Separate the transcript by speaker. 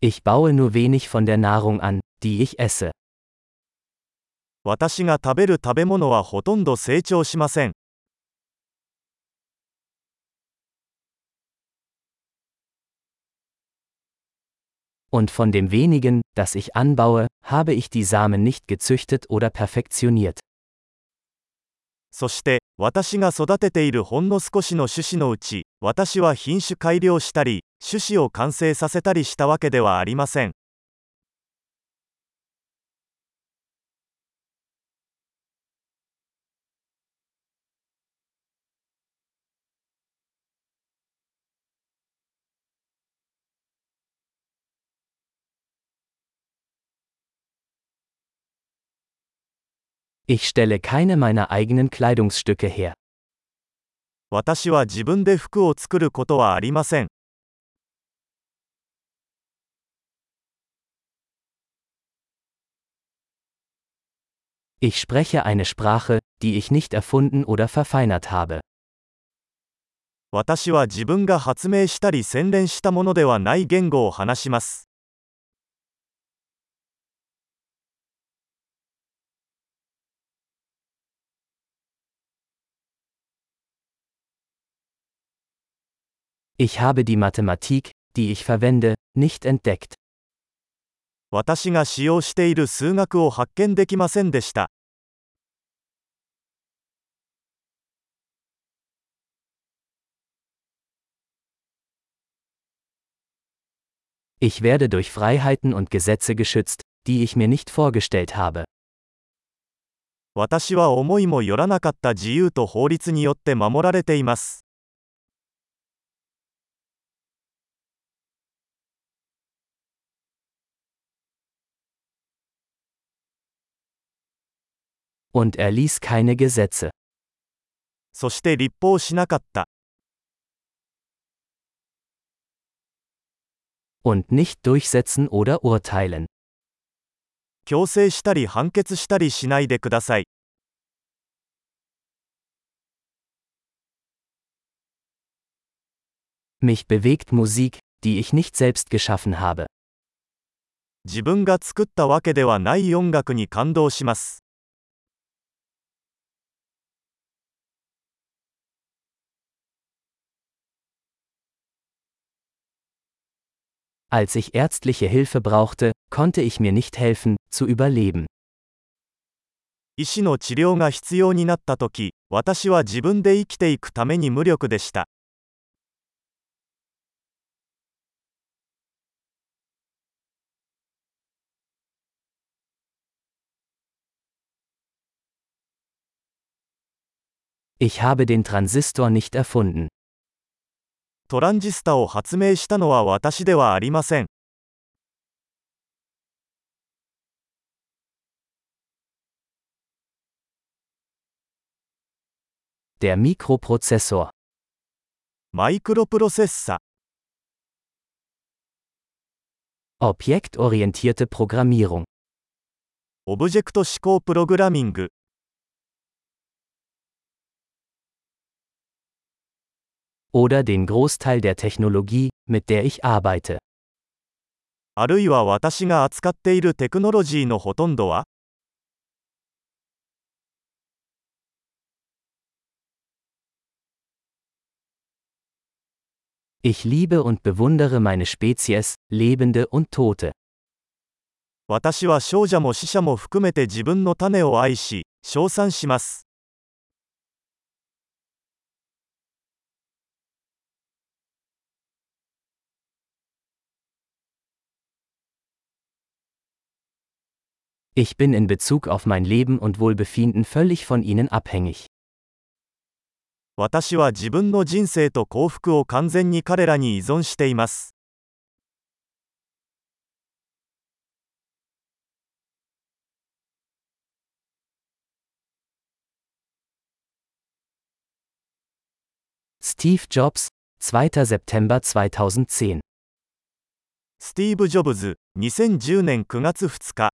Speaker 1: Ich baue nur wenig von der Nahrung an, die ich esse.
Speaker 2: 私が食べる食べ物はほとんど成長しません。
Speaker 1: Und von dem wenigen, das ich anbaue, habe ich die Samen nicht gezüchtet oder perfektioniert.
Speaker 2: そして私が育てているほんの少しの種子のうち私は品種改良したり種子を完成させたりしたわけではありません。
Speaker 1: Ich stelle keine meiner eigenen Kleidungsstücke her.
Speaker 2: 私は自分で服を作ることはありません。
Speaker 1: Ich spreche eine Sprache, die ich nicht erfunden oder verfeinert habe.
Speaker 2: 私は自分が発明したり洗練したものではない言語を話します。
Speaker 1: Ich habe die Mathematik, die ich verwende, nicht entdeckt.
Speaker 2: 私が使用している数学を発見できませんでした。
Speaker 1: Ich werde durch Freiheiten und Gesetze geschützt, die ich mir nicht vorgestellt habe.
Speaker 2: 私は思いもよらなかった自由と法律によって守られています。
Speaker 1: Und er ließ keine Gesetze.
Speaker 2: そして立法しなかった。
Speaker 1: Und nicht durchsetzen oder urteilen.
Speaker 2: 強制したり判決したりしないでください。
Speaker 1: Mich bewegt Musik, die ich nicht selbst geschaffen habe.
Speaker 2: 自分が作ったわけではない音楽に感動します。
Speaker 1: Als ich ärztliche Hilfe brauchte, konnte ich mir nicht helfen, zu überleben.
Speaker 2: 医師の治療が必要になった時私は自分で生きていくために無力でした
Speaker 1: Ich habe den Transistor nicht erfunden.
Speaker 2: トランジスタを発明したのは私ではありません。マイクロプロセッサ
Speaker 1: Objektorientierte Programmierung
Speaker 2: オブジェクト指向プログラミング
Speaker 1: oder den Großteil der Technologie, mit der ich arbeite.
Speaker 2: あるいは私が扱っているテクノロジーのほとんどは
Speaker 1: Ich liebe und bewundere meine Spezies, Lebende und Tote.
Speaker 2: 私は少女も死者も含めて自分の種を愛し、称賛します。
Speaker 1: Ich bin in Bezug auf mein Leben und Wohlbefinden völlig von ihnen abhängig.
Speaker 2: 私は自分の人生と幸福を完全に彼らに依存しています。
Speaker 1: Steve Jobs, 2. September 2010
Speaker 2: スティーブ・ジョブズ、2010年9月2日